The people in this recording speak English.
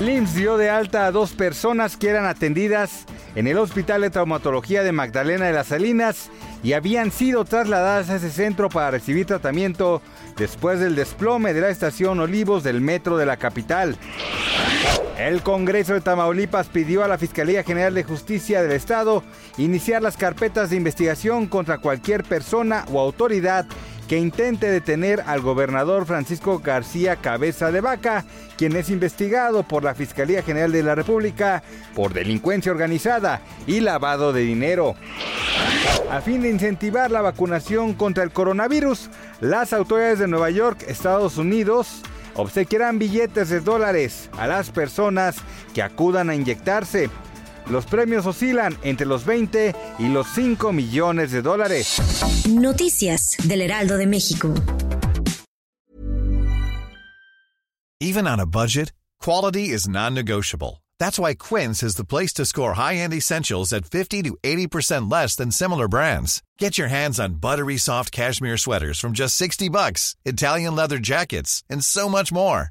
LIMS dio de alta a dos personas que eran atendidas en el Hospital de Traumatología de Magdalena de las Salinas y habían sido trasladadas a ese centro para recibir tratamiento después del desplome de la estación Olivos del metro de la capital. El Congreso de Tamaulipas pidió a la Fiscalía General de Justicia del Estado iniciar las carpetas de investigación contra cualquier persona o autoridad que intente detener al gobernador Francisco García Cabeza de Vaca, quien es investigado por la Fiscalía General de la República por delincuencia organizada y lavado de dinero. A fin de incentivar la vacunación contra el coronavirus, las autoridades de Nueva York, Estados Unidos, obsequiarán billetes de dólares a las personas que acudan a inyectarse. Los premios oscilan entre los 20 y los 5 millones de dólares. Noticias del Heraldo de México. Even on a budget, quality is non-negotiable. That's why Quince is the place to score high-end essentials at 50 to 80% less than similar brands. Get your hands on buttery soft cashmere sweaters from just 60 bucks, Italian leather jackets, and so much more.